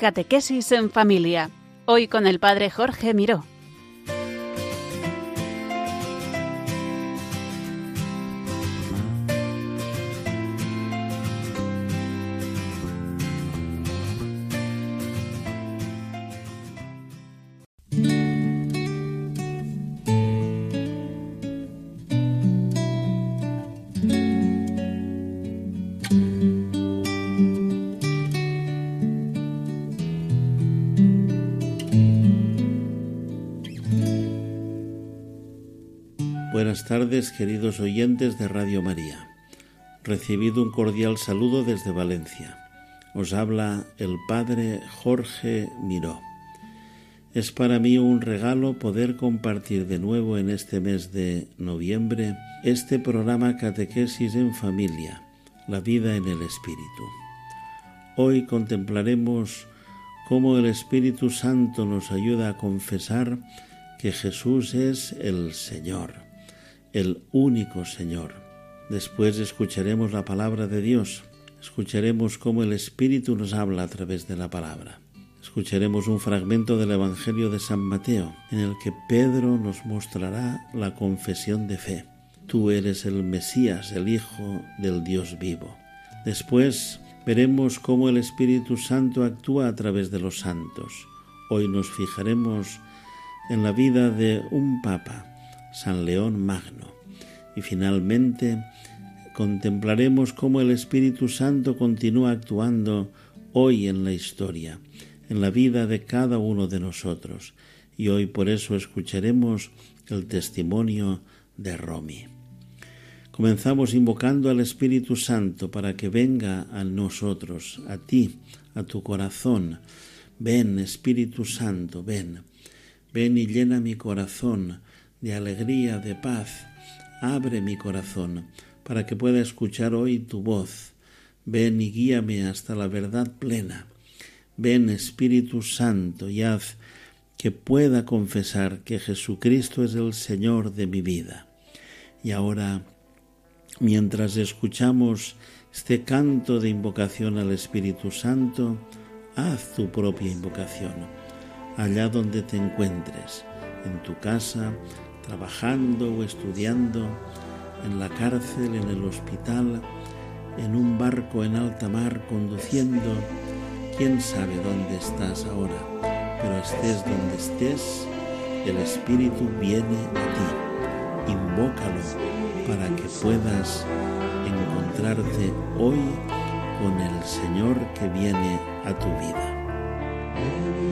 Catequesis en Familia. Hoy con el Padre Jorge Miró. Tardes, queridos oyentes de Radio María. Recibido un cordial saludo desde Valencia. Os habla el Padre Jorge Miró. Es para mí un regalo poder compartir de nuevo en este mes de noviembre este programa Catequesis en Familia, la vida en el Espíritu. Hoy contemplaremos cómo el Espíritu Santo nos ayuda a confesar que Jesús es el Señor el único Señor. Después escucharemos la palabra de Dios, escucharemos cómo el Espíritu nos habla a través de la palabra. Escucharemos un fragmento del Evangelio de San Mateo, en el que Pedro nos mostrará la confesión de fe. Tú eres el Mesías, el Hijo del Dios vivo. Después veremos cómo el Espíritu Santo actúa a través de los santos. Hoy nos fijaremos en la vida de un papa, San León Magno. Y finalmente contemplaremos cómo el Espíritu Santo continúa actuando hoy en la historia, en la vida de cada uno de nosotros. Y hoy por eso escucharemos el testimonio de Romy. Comenzamos invocando al Espíritu Santo para que venga a nosotros, a ti, a tu corazón. Ven, Espíritu Santo, ven. Ven y llena mi corazón de alegría, de paz. Abre mi corazón para que pueda escuchar hoy tu voz. Ven y guíame hasta la verdad plena. Ven Espíritu Santo y haz que pueda confesar que Jesucristo es el Señor de mi vida. Y ahora, mientras escuchamos este canto de invocación al Espíritu Santo, haz tu propia invocación, allá donde te encuentres, en tu casa, trabajando o estudiando, en la cárcel, en el hospital, en un barco en alta mar conduciendo. Quién sabe dónde estás ahora, pero estés donde estés, el Espíritu viene a ti. Invócalo para que puedas encontrarte hoy con el Señor que viene a tu vida.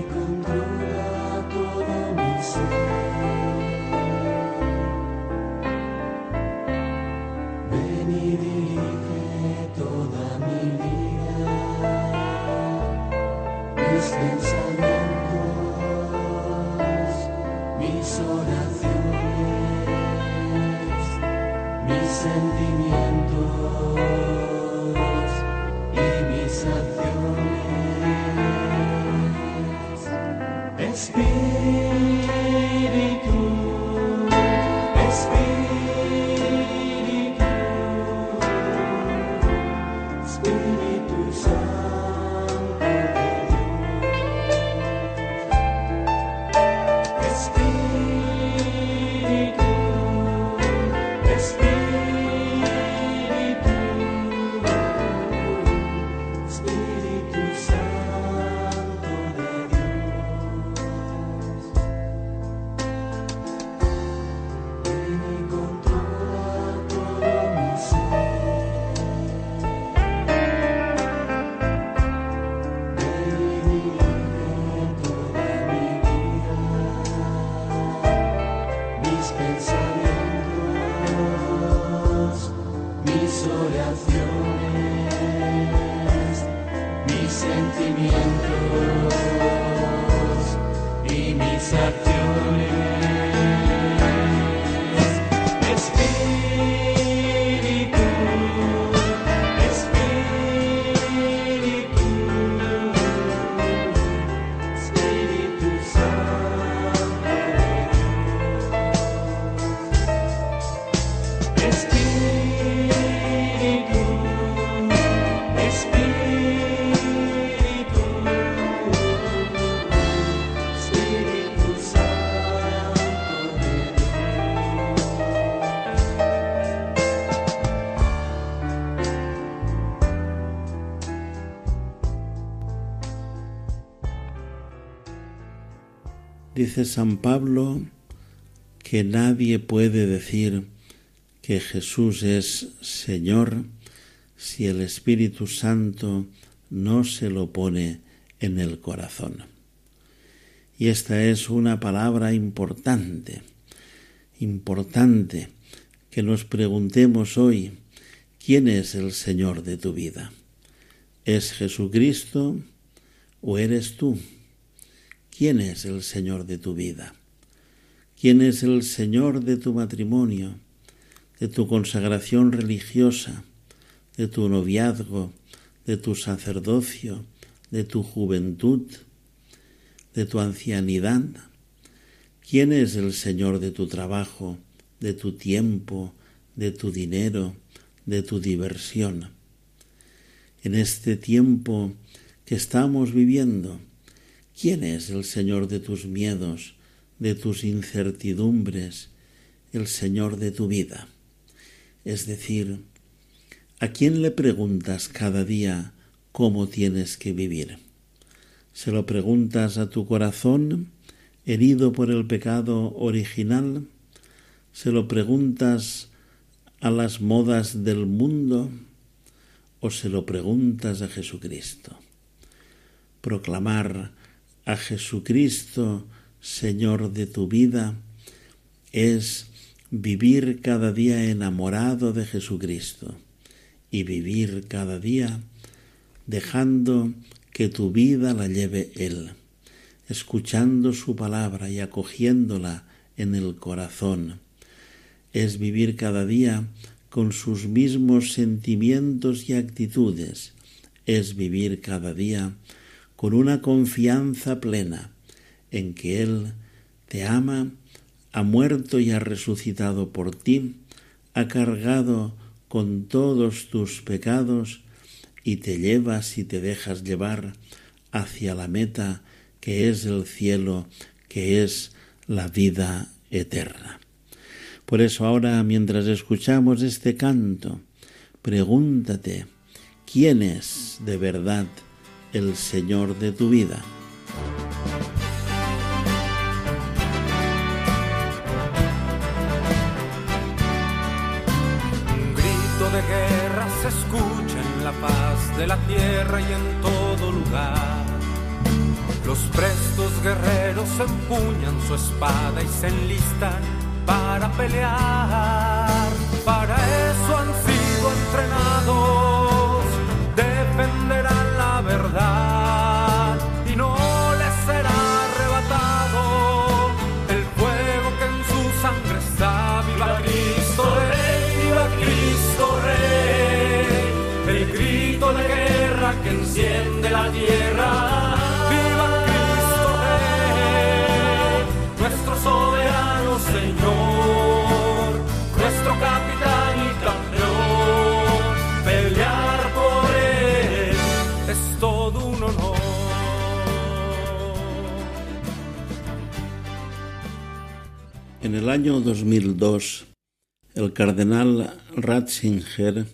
Espírito Santo. Dice San Pablo que nadie puede decir que Jesús es Señor si el Espíritu Santo no se lo pone en el corazón. Y esta es una palabra importante, importante que nos preguntemos hoy, ¿quién es el Señor de tu vida? ¿Es Jesucristo o eres tú? ¿Quién es el Señor de tu vida? ¿Quién es el Señor de tu matrimonio, de tu consagración religiosa, de tu noviazgo, de tu sacerdocio, de tu juventud, de tu ancianidad? ¿Quién es el Señor de tu trabajo, de tu tiempo, de tu dinero, de tu diversión? En este tiempo que estamos viviendo, ¿quién es el Señor de tus miedos, de tus incertidumbres, el Señor de tu vida? Es decir, ¿a quién le preguntas cada día cómo tienes que vivir? ¿Se lo preguntas a tu corazón, herido por el pecado original? ¿Se lo preguntas a las modas del mundo? ¿O se lo preguntas a Jesucristo? Proclamar a Jesucristo, Señor de tu vida, es vivir cada día enamorado de Jesucristo y vivir cada día dejando que tu vida la lleve Él, escuchando su palabra y acogiéndola en el corazón. Es vivir cada día con sus mismos sentimientos y actitudes. Es vivir cada día con una confianza plena en que Él te ama, ha muerto y ha resucitado por ti, ha cargado con todos tus pecados y te llevas y te dejas llevar hacia la meta que es el cielo, que es la vida eterna. Por eso ahora, mientras escuchamos este canto, pregúntate, ¿quién es de verdad el Señor de tu vida? Un grito de guerra se escucha en la paz de la tierra y en todo lugar. Los prestos guerreros empuñan su espada y se enlistan para pelear. Para eso han sido entrenados, el año 2002, el cardenal Ratzinger,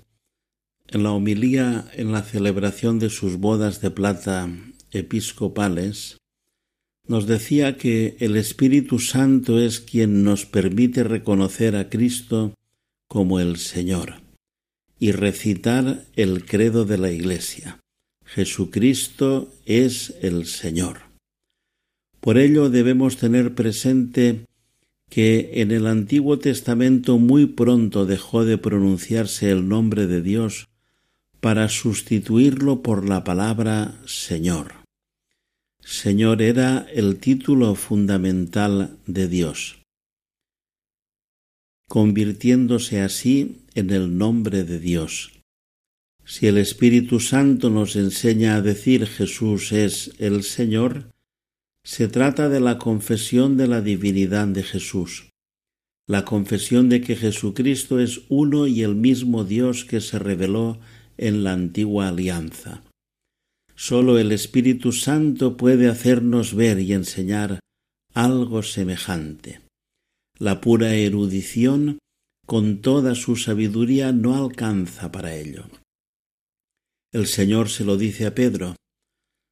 en la homilía en la celebración de sus bodas de plata episcopales, nos decía que el Espíritu Santo es quien nos permite reconocer a Cristo como el Señor y recitar el credo de la Iglesia. Jesucristo es el Señor. Por ello debemos tener presente que en el Antiguo Testamento muy pronto dejó de pronunciarse el nombre de Dios para sustituirlo por la palabra Señor. Señor era el título fundamental de Dios, convirtiéndose así en el nombre de Dios. Si el Espíritu Santo nos enseña a decir Jesús es el Señor, se trata de la confesión de la divinidad de Jesús, la confesión de que Jesucristo es uno y el mismo Dios que se reveló en la antigua alianza. Sólo el Espíritu Santo puede hacernos ver y enseñar algo semejante. La pura erudición, con toda su sabiduría, no alcanza para ello. El Señor se lo dice a Pedro,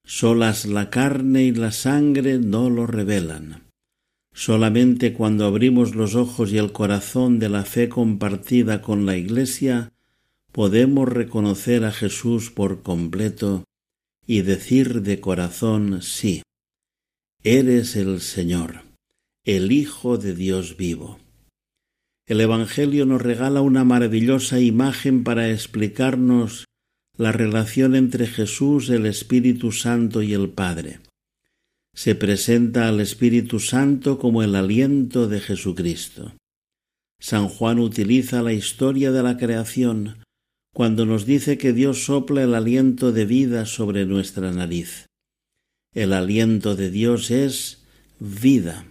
solas la carne y la sangre no lo revelan, Solamente cuando abrimos los ojos y el corazón de la fe compartida con la Iglesia, podemos reconocer a Jesús por completo y decir de corazón sí, eres el Señor, el Hijo de Dios vivo. El Evangelio nos regala una maravillosa imagen para explicarnos la relación entre Jesús, el Espíritu Santo y el Padre se presenta al Espíritu Santo como el aliento de Jesucristo. San Juan utiliza la historia de la creación cuando nos dice que Dios sopla el aliento de vida sobre nuestra nariz. El aliento de Dios es vida.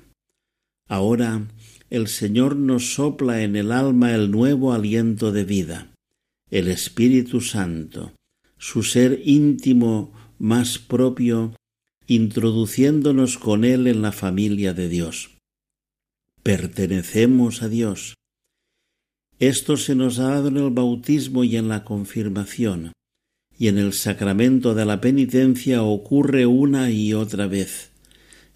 Ahora el Señor nos sopla en el alma el nuevo aliento de vida, el Espíritu Santo, su ser íntimo más propio introduciéndonos con Él en la familia de Dios. Pertenecemos a Dios. Esto se nos ha dado en el bautismo y en la confirmación, y en el sacramento de la penitencia ocurre una y otra vez.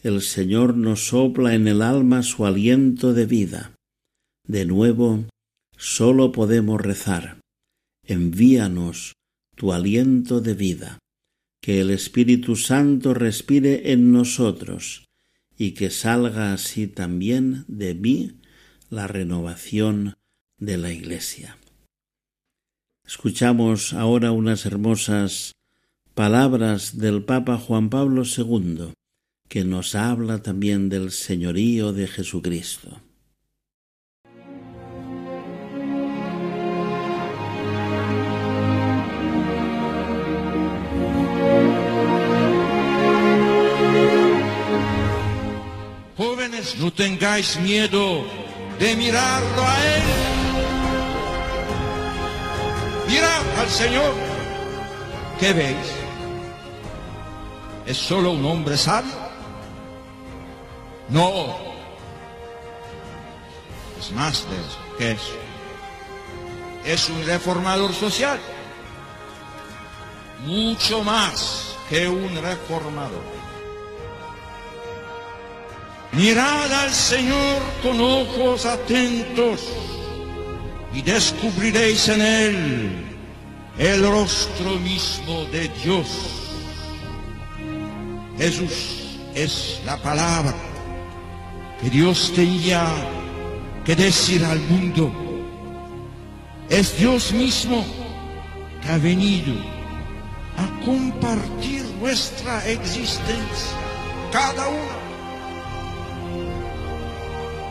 El Señor nos sopla en el alma su aliento de vida. De nuevo, sólo podemos rezar. Envíanos tu aliento de vida que el Espíritu Santo respire en nosotros y que salga así también de mí la renovación de la Iglesia. Escuchamos ahora unas hermosas palabras del Papa Juan Pablo II, que nos habla también del señorío de Jesucristo. No tengáis miedo de mirarlo a Él. Mirad al Señor. ¿Qué veis? ¿Es solo un hombre sabio? No. Es más de eso que eso. Es un reformador social. Mucho más que un reformador. Mirad al Señor con ojos atentos y descubriréis en Él el rostro mismo de Dios. Jesús es la palabra que Dios tenía que decir al mundo. Es Dios mismo que ha venido a compartir nuestra existencia, cada uno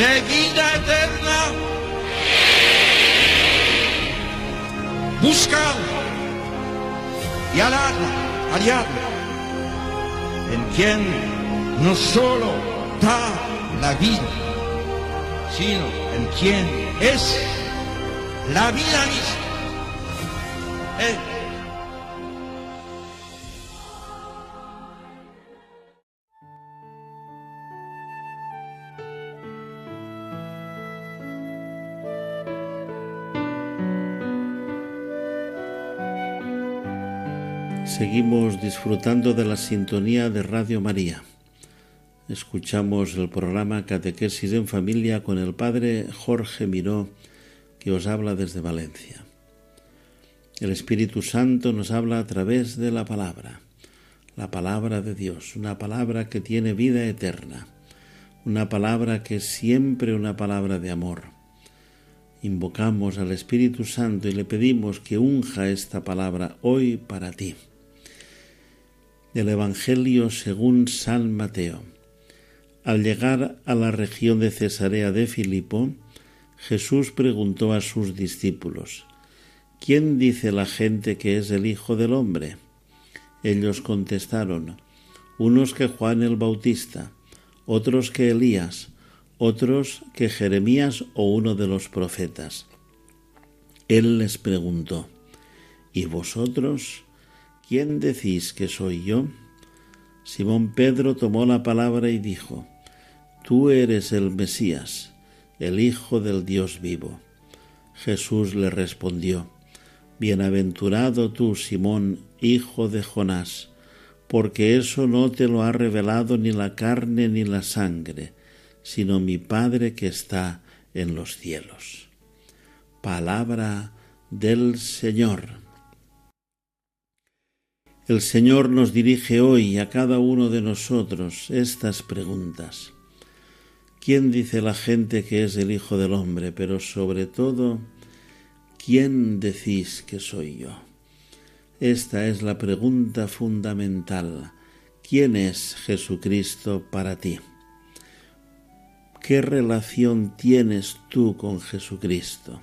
de vida eterna. Buscad y aladla, aliadla, en quien no solo da la vida, sino en quien es la vida misma. Seguimos disfrutando de la sintonía de Radio María. Escuchamos el programa Catequesis en Familia con el Padre Jorge Miró, que os habla desde Valencia. El Espíritu Santo nos habla a través de la palabra, la palabra de Dios, una palabra que tiene vida eterna, una palabra que es siempre una palabra de amor. Invocamos al Espíritu Santo y le pedimos que unja esta palabra hoy para ti del Evangelio según San Mateo. Al llegar a la región de Cesarea de Filipo, Jesús preguntó a sus discípulos, ¿Quién dice la gente que es el Hijo del Hombre? Ellos contestaron, unos que Juan el Bautista, otros que Elías, otros que Jeremías o uno de los profetas. Él les preguntó, ¿Y vosotros quién decís que soy yo? Simón Pedro tomó la palabra y dijo, Tú eres el Mesías, el Hijo del Dios vivo. Jesús le respondió, Bienaventurado tú, Simón, hijo de Jonás, porque eso no te lo ha revelado ni la carne ni la sangre, sino mi Padre que está en los cielos. Palabra del Señor. El Señor nos dirige hoy a cada uno de nosotros estas preguntas. ¿Quién dice la gente que es el Hijo del Hombre? Pero sobre todo, ¿quién decís que soy yo? Esta es la pregunta fundamental. ¿Quién es Jesucristo para ti? ¿Qué relación tienes tú con Jesucristo?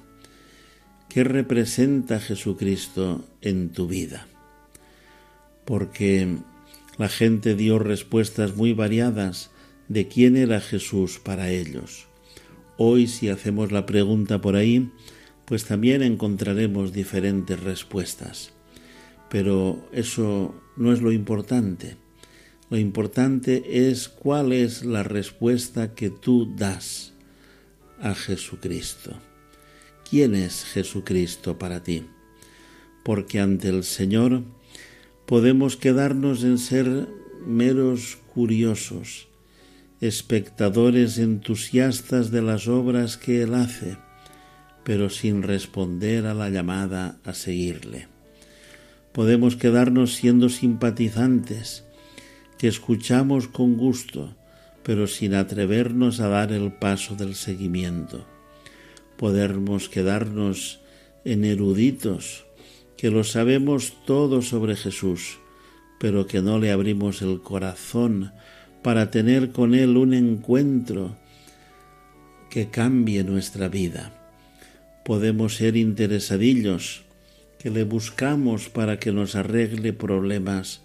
¿Qué representa Jesucristo en tu vida? Porque la gente dio respuestas muy variadas de quién era Jesús para ellos. Hoy si hacemos la pregunta por ahí, pues también encontraremos diferentes respuestas. Pero eso no es lo importante. Lo importante es cuál es la respuesta que tú das a Jesucristo. ¿Quién es Jesucristo para ti? Porque ante el Señor podemos quedarnos en ser meros curiosos, espectadores entusiastas de las obras que Él hace, pero sin responder a la llamada a seguirle. Podemos quedarnos siendo simpatizantes, que escuchamos con gusto, pero sin atrevernos a dar el paso del seguimiento. Podemos quedarnos en eruditos, que lo sabemos todo sobre Jesús, pero que no le abrimos el corazón para tener con Él un encuentro que cambie nuestra vida. Podemos ser interesadillos, que le buscamos para que nos arregle problemas,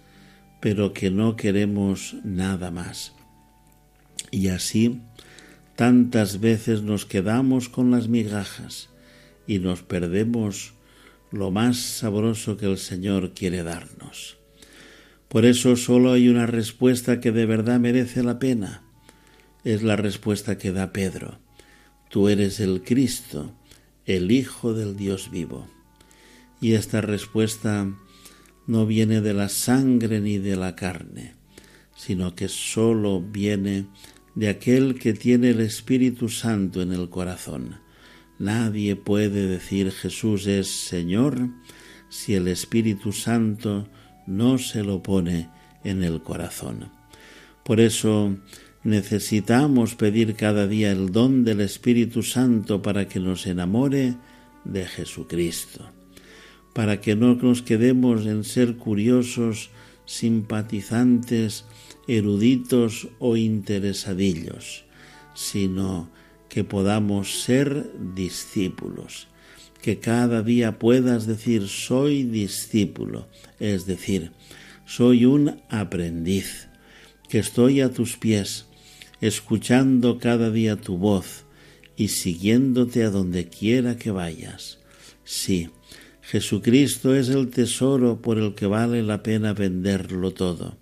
pero que no queremos nada más. Y así tantas veces nos quedamos con las migajas y nos perdemos lo más sabroso que el Señor quiere darnos. Por eso solo hay una respuesta que de verdad merece la pena. Es la respuesta que da Pedro. Tú eres el Cristo, el Hijo del Dios vivo. Y esta respuesta no viene de la sangre ni de la carne, sino que sólo viene de aquel que tiene el Espíritu Santo en el corazón. Nadie puede decir Jesús es Señor si el Espíritu Santo no se lo pone en el corazón. Por eso necesitamos pedir cada día el don del Espíritu Santo para que nos enamore de Jesucristo para que no nos quedemos en ser curiosos, simpatizantes, eruditos o interesadillos, sino que podamos ser discípulos, que cada día puedas decir soy discípulo, es decir, soy un aprendiz, que estoy a tus pies, escuchando cada día tu voz y siguiéndote a donde quiera que vayas. Sí, Jesucristo es el tesoro por el que vale la pena venderlo todo.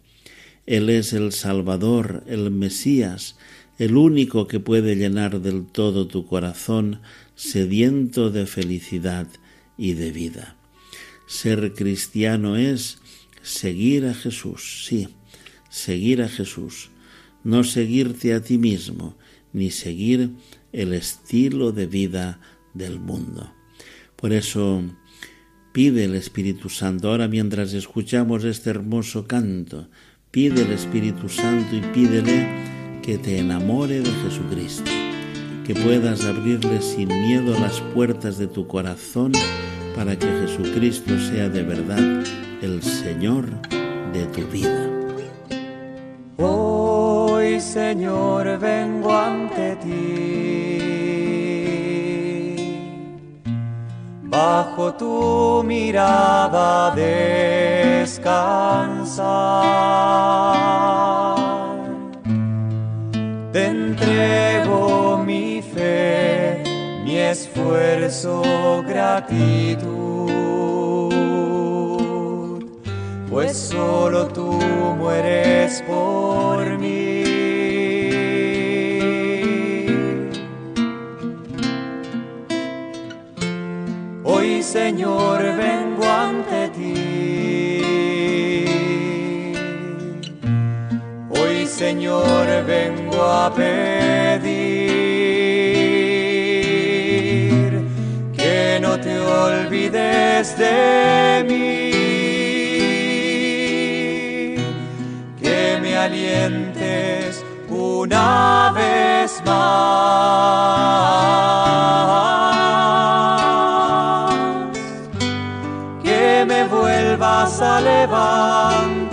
Él es el Salvador, el Mesías, el único que puede llenar del todo tu corazón sediento de felicidad y de vida. Ser cristiano es seguir a Jesús, sí, seguir a Jesús, no seguirte a ti mismo, ni seguir el estilo de vida del mundo. Por eso Pide el Espíritu Santo. Ahora mientras escuchamos este hermoso canto, pide el Espíritu Santo y pídele que te enamore de Jesucristo, que puedas abrirle sin miedo las puertas de tu corazón para que Jesucristo sea de verdad el Señor de tu vida. Hoy, Señor, vengo ante ti bajo tu mirada descansar. Entrego mi fe, mi esfuerzo, gratitud, pues solo tú mueres por mí. Hoy Señor vengo ante ti. Hoy Señor a pedir que no te olvides de mí, que me alientes una vez más, que me vuelvas a levantar.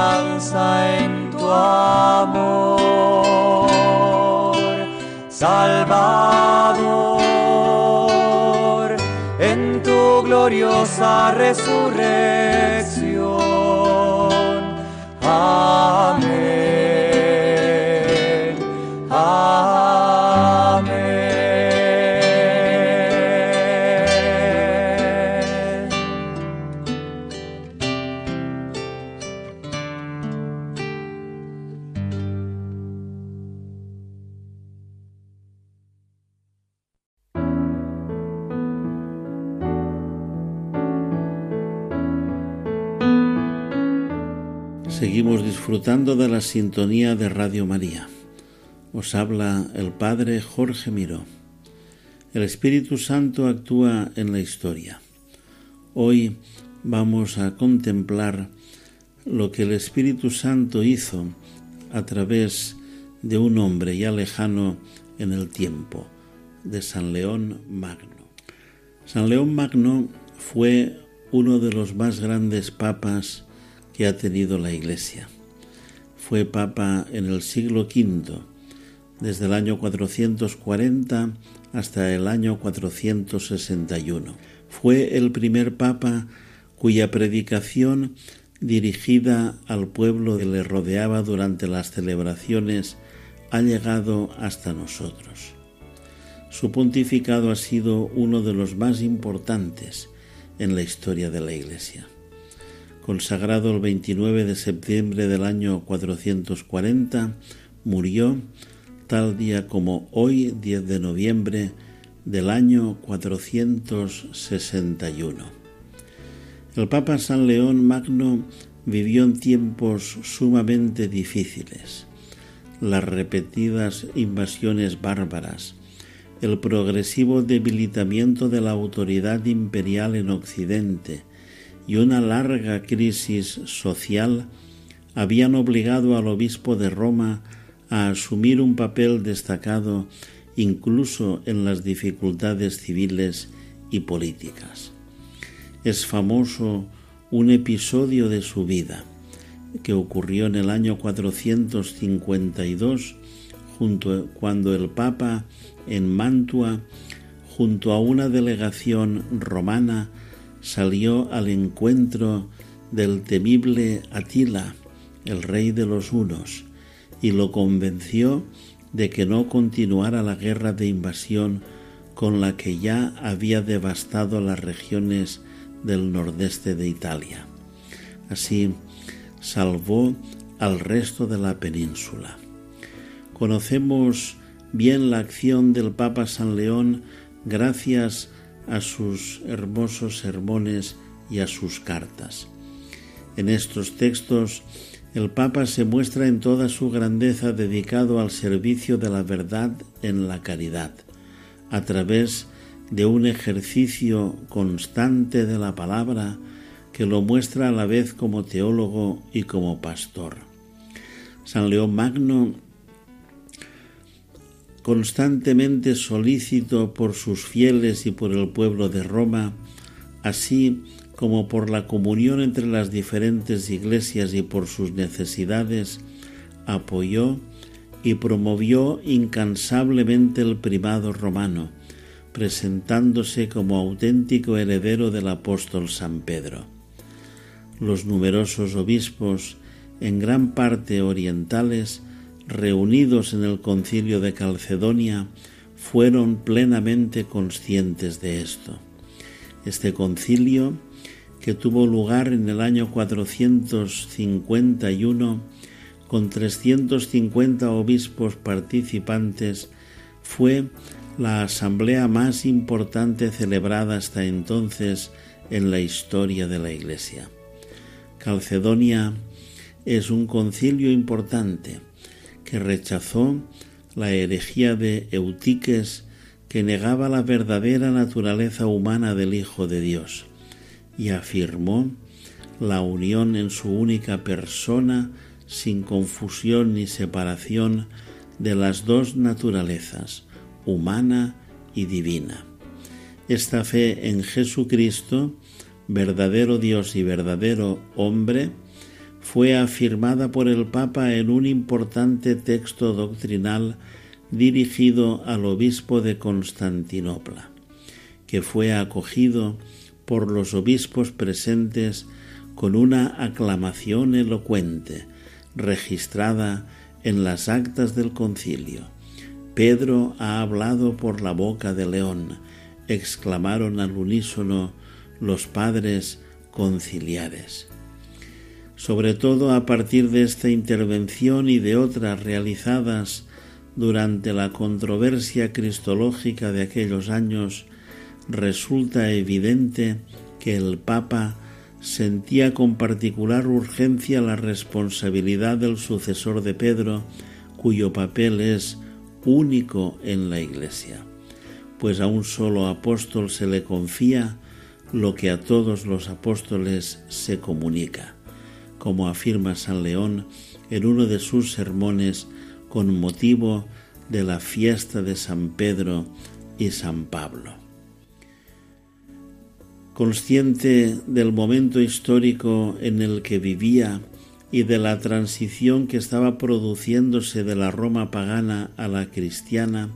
Esperanza en tu amor, Salvador, en tu gloriosa resurrección. De la sintonía de Radio María. Os habla el Padre Jorge Miró. El Espíritu Santo actúa en la historia. Hoy vamos a contemplar lo que el Espíritu Santo hizo a través de un hombre ya lejano en el tiempo, de San León Magno. San León Magno fue uno de los más grandes papas que ha tenido la Iglesia. Fue papa en el siglo V, desde el año 440 hasta el año 461. Fue el primer papa cuya predicación dirigida al pueblo que le rodeaba durante las celebraciones ha llegado hasta nosotros. Su pontificado ha sido uno de los más importantes en la historia de la Iglesia. Consagrado el 29 de septiembre del año 440, murió tal día como hoy, 10 de noviembre del año 461. El Papa San León Magno vivió en tiempos sumamente difíciles. Las repetidas invasiones bárbaras, el progresivo debilitamiento de la autoridad imperial en Occidente y una larga crisis social habían obligado al obispo de Roma a asumir un papel destacado incluso en las dificultades civiles y políticas. Es famoso un episodio de su vida que ocurrió en el año 452 junto, cuando el Papa en Mantua, junto a una delegación romana, salió al encuentro del temible Atila, el rey de los hunos, y lo convenció de que no continuara la guerra de invasión con la que ya había devastado las regiones del nordeste de Italia. Así salvó al resto de la península. Conocemos bien la acción del Papa San León gracias a sus hermosos sermones y a sus cartas. En estos textos el Papa se muestra en toda su grandeza dedicado al servicio de la verdad en la caridad, a través de un ejercicio constante de la palabra que lo muestra a la vez como teólogo y como pastor. San León Magno, constantemente solícito por sus fieles y por el pueblo de Roma, así como por la comunión entre las diferentes iglesias y por sus necesidades, apoyó y promovió incansablemente el primado romano, presentándose como auténtico heredero del apóstol San Pedro. Los numerosos obispos, en gran parte orientales, reunidos en el concilio de Calcedonia, fueron plenamente conscientes de esto. Este concilio que tuvo lugar en el año 451 con 350 obispos participantes, fue la asamblea más importante celebrada hasta entonces en la historia de la Iglesia. Calcedonia es un concilio importante que rechazó la herejía de Eutiques que negaba la verdadera naturaleza humana del Hijo de Dios y afirmó la unión en su única persona sin confusión ni separación de las dos naturalezas, humana y divina. Esta fe en Jesucristo, verdadero Dios y verdadero hombre, fue afirmada por el Papa en un importante texto doctrinal dirigido al obispo de Constantinopla, que fue acogido por los obispos presentes con una aclamación elocuente, registrada en las actas del concilio. Pedro ha hablado por la boca de león, exclamaron al unísono los padres conciliares. Sobre todo a partir de esta intervención y de otras realizadas durante la controversia cristológica de aquellos años, resulta evidente que el Papa sentía con particular urgencia la responsabilidad del sucesor de Pedro, cuyo papel es único en la Iglesia, pues a un solo apóstol se le confía lo que a todos los apóstoles se comunica, como afirma San León en uno de sus sermones con motivo de la fiesta de San Pedro y San Pablo. Consciente del momento histórico en el que vivía y de la transición que estaba produciéndose de la Roma pagana a la cristiana,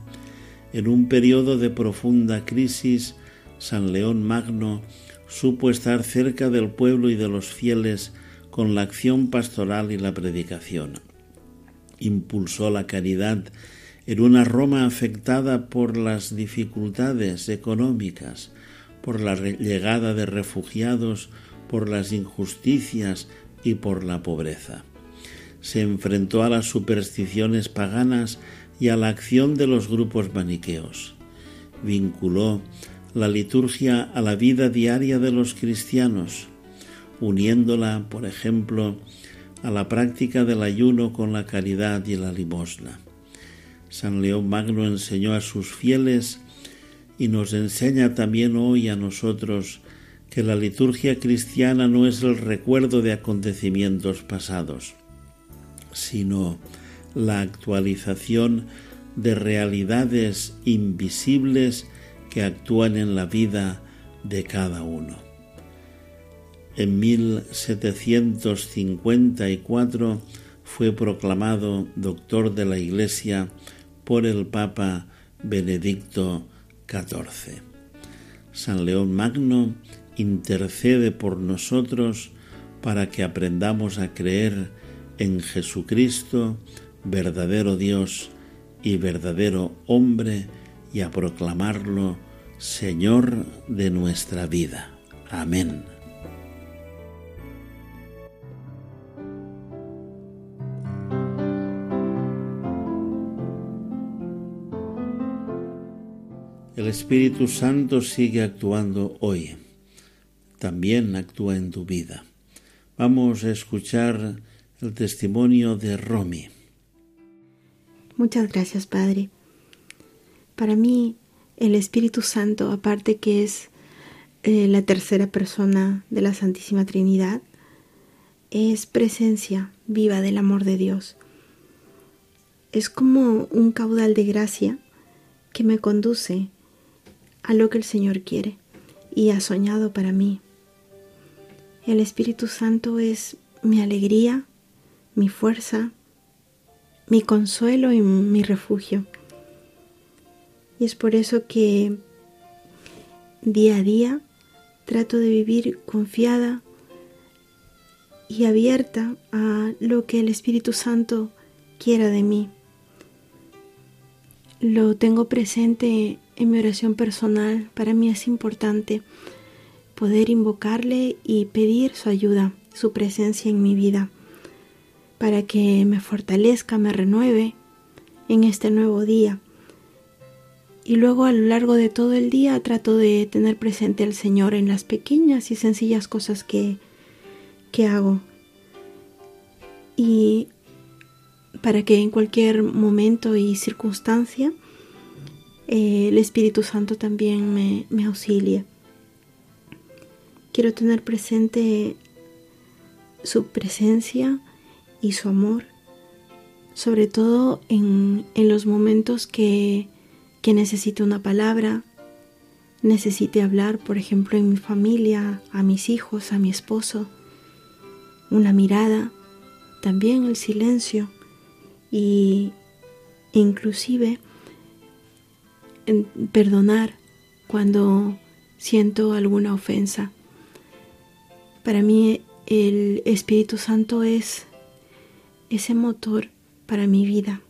en un periodo de profunda crisis, San León Magno supo estar cerca del pueblo y de los fieles con la acción pastoral y la predicación. Impulsó la caridad en una Roma afectada por las dificultades económicas, por la llegada de refugiados, por las injusticias y por la pobreza. Se enfrentó a las supersticiones paganas y a la acción de los grupos maniqueos. Vinculó la liturgia a la vida diaria de los cristianos, uniéndola, por ejemplo, a la práctica del ayuno con la caridad y la limosna. San León Magno enseñó a sus fieles y nos enseña también hoy a nosotros que la liturgia cristiana no es el recuerdo de acontecimientos pasados, sino la actualización de realidades invisibles que actúan en la vida de cada uno. En 1754 fue proclamado doctor de la Iglesia por el Papa Benedicto 14. San León Magno intercede por nosotros para que aprendamos a creer en Jesucristo, verdadero Dios y verdadero hombre, y a proclamarlo Señor de nuestra vida. Amén. El Espíritu Santo sigue actuando hoy. También actúa en tu vida. Vamos a escuchar el testimonio de Romy. Muchas gracias, Padre. Para mí, el Espíritu Santo, aparte que es eh, la tercera persona de la Santísima Trinidad, es presencia viva del amor de Dios. Es como un caudal de gracia que me conduce a lo que el Señor quiere y ha soñado para mí. El Espíritu Santo es mi alegría, mi fuerza, mi consuelo y mi refugio. Y es por eso que día a día trato de vivir confiada y abierta a lo que el Espíritu Santo quiera de mí. Lo tengo presente en mi oración personal. Para mí es importante poder invocarle y pedir su ayuda, su presencia en mi vida, para que me fortalezca, me renueve en este nuevo día. Y luego a lo largo de todo el día trato de tener presente al Señor en las pequeñas y sencillas cosas que, que hago. Y para que en cualquier momento y circunstancia eh, el Espíritu Santo también me, auxilie. Quiero tener presente su presencia y su amor, sobre todo en, en los momentos que, que necesite una palabra, necesite hablar, por ejemplo, en mi familia, a mis hijos, a mi esposo, una mirada, también el silencio y inclusive perdonar cuando siento alguna ofensa. Para mí el Espíritu Santo es ese motor para mi vida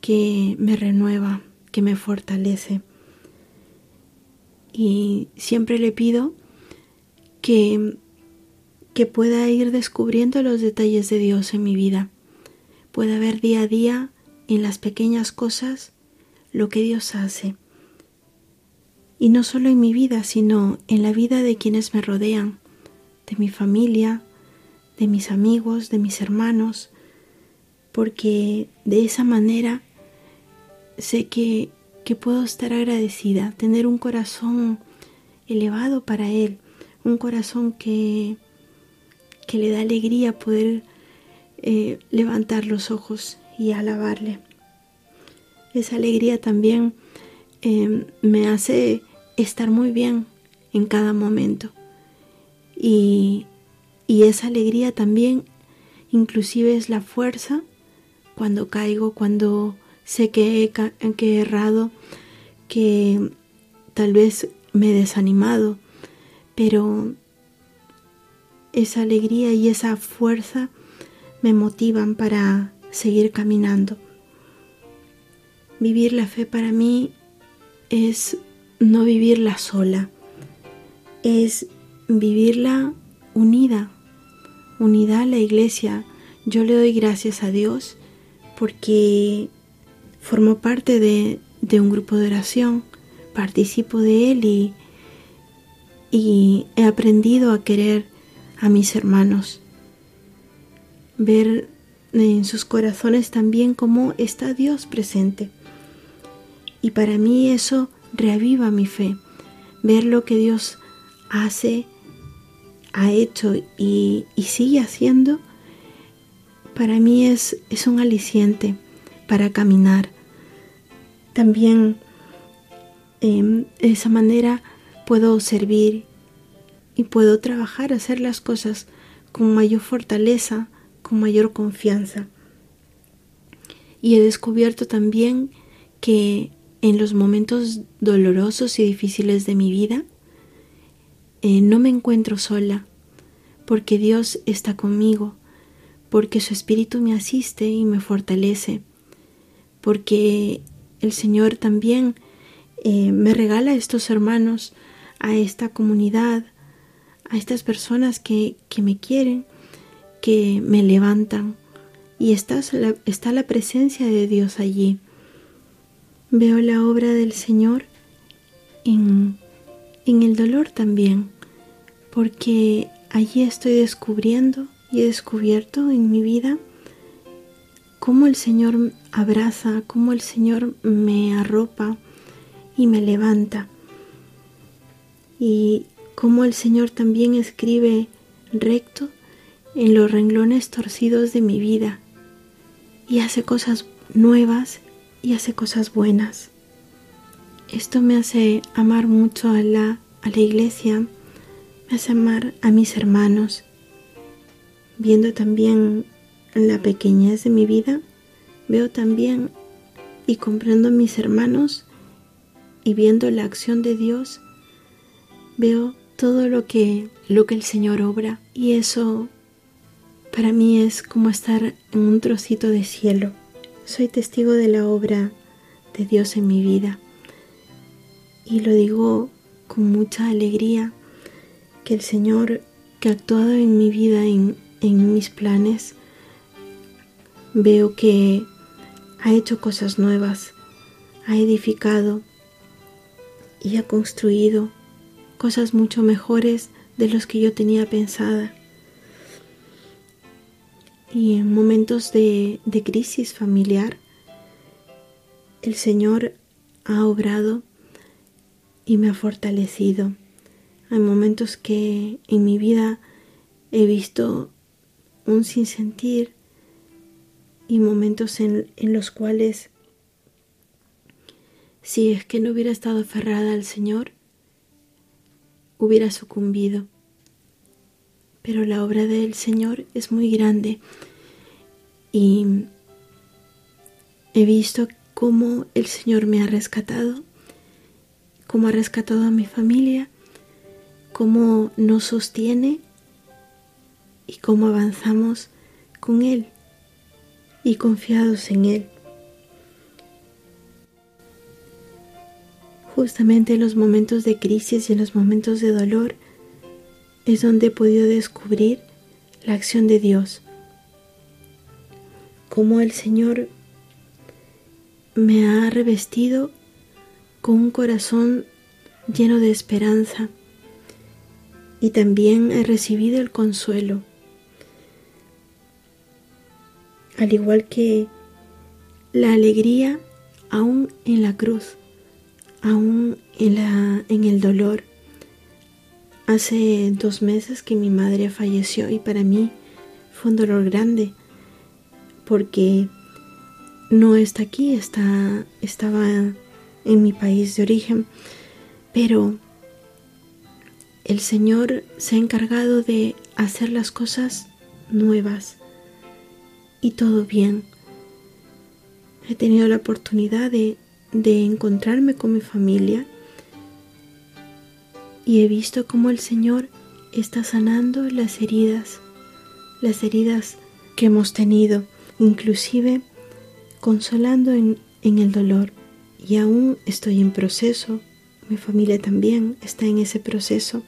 que me renueva, que me fortalece. Y siempre le pido que, que pueda ir descubriendo los detalles de Dios en mi vida, pueda ver día a día en las pequeñas cosas lo que Dios hace. Y no solo en mi vida, sino en la vida de quienes me rodean, de mi familia, de mis amigos, de mis hermanos, porque de esa manera sé que, que puedo estar agradecida, tener un corazón elevado para Él, un corazón que, que le da alegría poder eh, levantar los ojos y alabarle. Esa alegría también eh, me hace estar muy bien en cada momento. Y, esa alegría también inclusive es la fuerza cuando caigo, cuando sé que he, que he errado, que tal vez me he desanimado, pero esa alegría y esa fuerza me motivan para seguir caminando. Vivir la fe para mí es no vivirla sola, es vivirla unida, unida a la iglesia. Yo le doy gracias a Dios porque formo parte de, un grupo de oración, participo de él y, y he aprendido a querer a mis hermanos, ver en sus corazones también cómo está Dios presente. Y para mí eso reaviva mi fe, ver lo que Dios hace ha hecho y, sigue haciendo, para mí es, es un aliciente para caminar. También em, de esa manera puedo servir y puedo trabajar, hacer las cosas con mayor fortaleza, con mayor confianza. Y he descubierto también que en los momentos dolorosos y difíciles de mi vida, eh, no me encuentro sola, porque Dios está conmigo, porque su Espíritu me asiste y me fortalece, porque el Señor también eh, me regala a estos hermanos, a esta comunidad, a estas personas que, que me quieren, que me levantan, y está está la presencia de Dios allí. Veo la obra del Señor en en el dolor también, porque allí estoy descubriendo y he descubierto en mi vida cómo el Señor abraza, cómo el Señor me arropa y me levanta. Y cómo el Señor también escribe recto en los renglones torcidos de mi vida y hace cosas nuevas y hace cosas buenas. Esto me hace amar mucho a la, a la iglesia, me es amar a mis hermanos, viendo también la pequeñez de mi vida, veo también y comprendo a mis hermanos y viendo la acción de Dios, veo todo lo que lo que el Señor obra y eso para mí es como estar en un trocito de cielo. Soy testigo de la obra de Dios en mi vida y lo digo con mucha alegría que el Señor que ha actuado en mi vida, en, en mis planes, veo que ha hecho cosas nuevas, ha edificado y ha construido cosas mucho mejores de los que yo tenía pensada. Y en momentos de, crisis familiar, el Señor ha obrado y me ha fortalecido. Hay momentos que en mi vida he visto un sinsentir y momentos en, en, los cuales si es que no hubiera estado aferrada al Señor, hubiera sucumbido. Pero la obra del Señor es muy grande y he visto cómo el Señor me ha rescatado cómo ha rescatado a mi familia, cómo nos sostiene y cómo avanzamos con Él y confiados en Él. Justamente en los momentos de crisis y en los momentos de dolor es donde he podido descubrir la acción de Dios, cómo el Señor me ha revestido con un corazón lleno de esperanza y también he recibido el consuelo. Al igual que la alegría aún en la cruz, aún en, la, en el dolor. Hace dos meses que mi madre falleció y para mí fue un dolor grande porque no está aquí, está, estaba en mi país de origen, pero el Señor se ha encargado de hacer las cosas nuevas y todo bien. He tenido la oportunidad de, de encontrarme con mi familia y he visto cómo el Señor está sanando las heridas, las heridas que hemos tenido, inclusive consolando en, en el dolor y aún estoy en proceso, mi familia también está en ese proceso,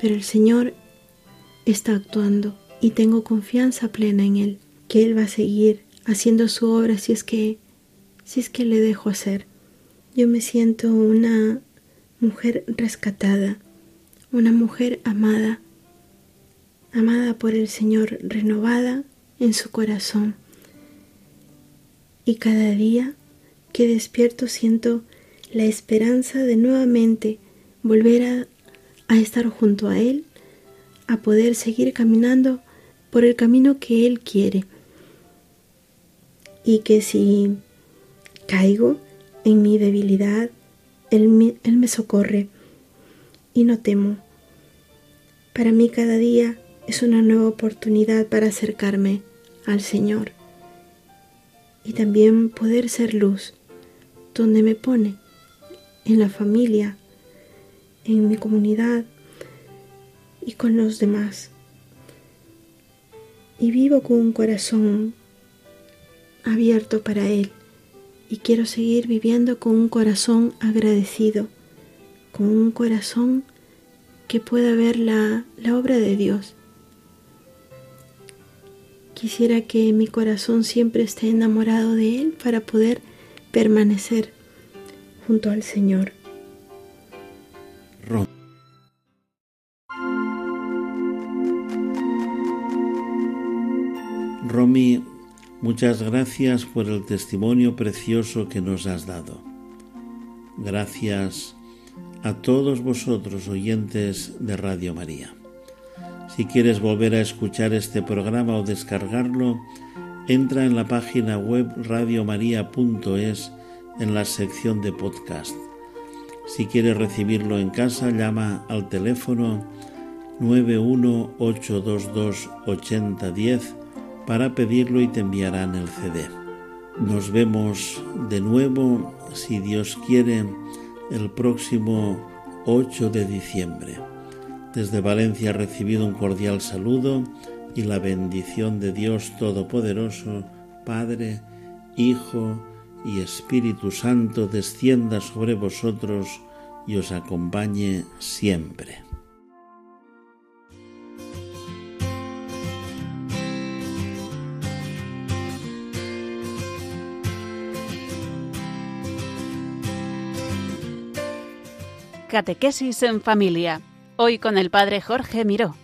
pero el Señor está actuando y tengo confianza plena en Él, que Él va a seguir haciendo su obra si es que, si es que le dejo hacer. Yo me siento una mujer rescatada, una mujer amada, amada por el Señor, renovada en su corazón. Y cada día que despierto siento la esperanza de nuevamente volver a, a estar junto a Él, a poder seguir caminando por el camino que Él quiere. Y que si caigo en mi debilidad, Él me, socorre y no temo. Para mí cada día es una nueva oportunidad para acercarme al Señor y también poder ser luz donde me pone, en la familia, en mi comunidad y con los demás. Y vivo con un corazón abierto para Él y quiero seguir viviendo con un corazón agradecido, con un corazón que pueda ver la, la obra de Dios. Quisiera que mi corazón siempre esté enamorado de Él para poder permanecer junto al Señor. Romy, muchas gracias por el testimonio precioso que nos has dado. Gracias a todos vosotros oyentes de Radio María. Si quieres volver a escuchar este programa o descargarlo, entra en la página web radiomaria.es en la sección de podcast. Si quieres recibirlo en casa, llama al teléfono 918228010 para pedirlo y te enviarán el CD. Nos vemos de nuevo, si Dios quiere, el próximo 8 de diciembre. Desde Valencia he recibido un cordial saludo y la bendición de Dios Todopoderoso, Padre, Hijo y Espíritu Santo descienda sobre vosotros y os acompañe siempre. Catequesis en familia. Hoy con el Padre Jorge Miró.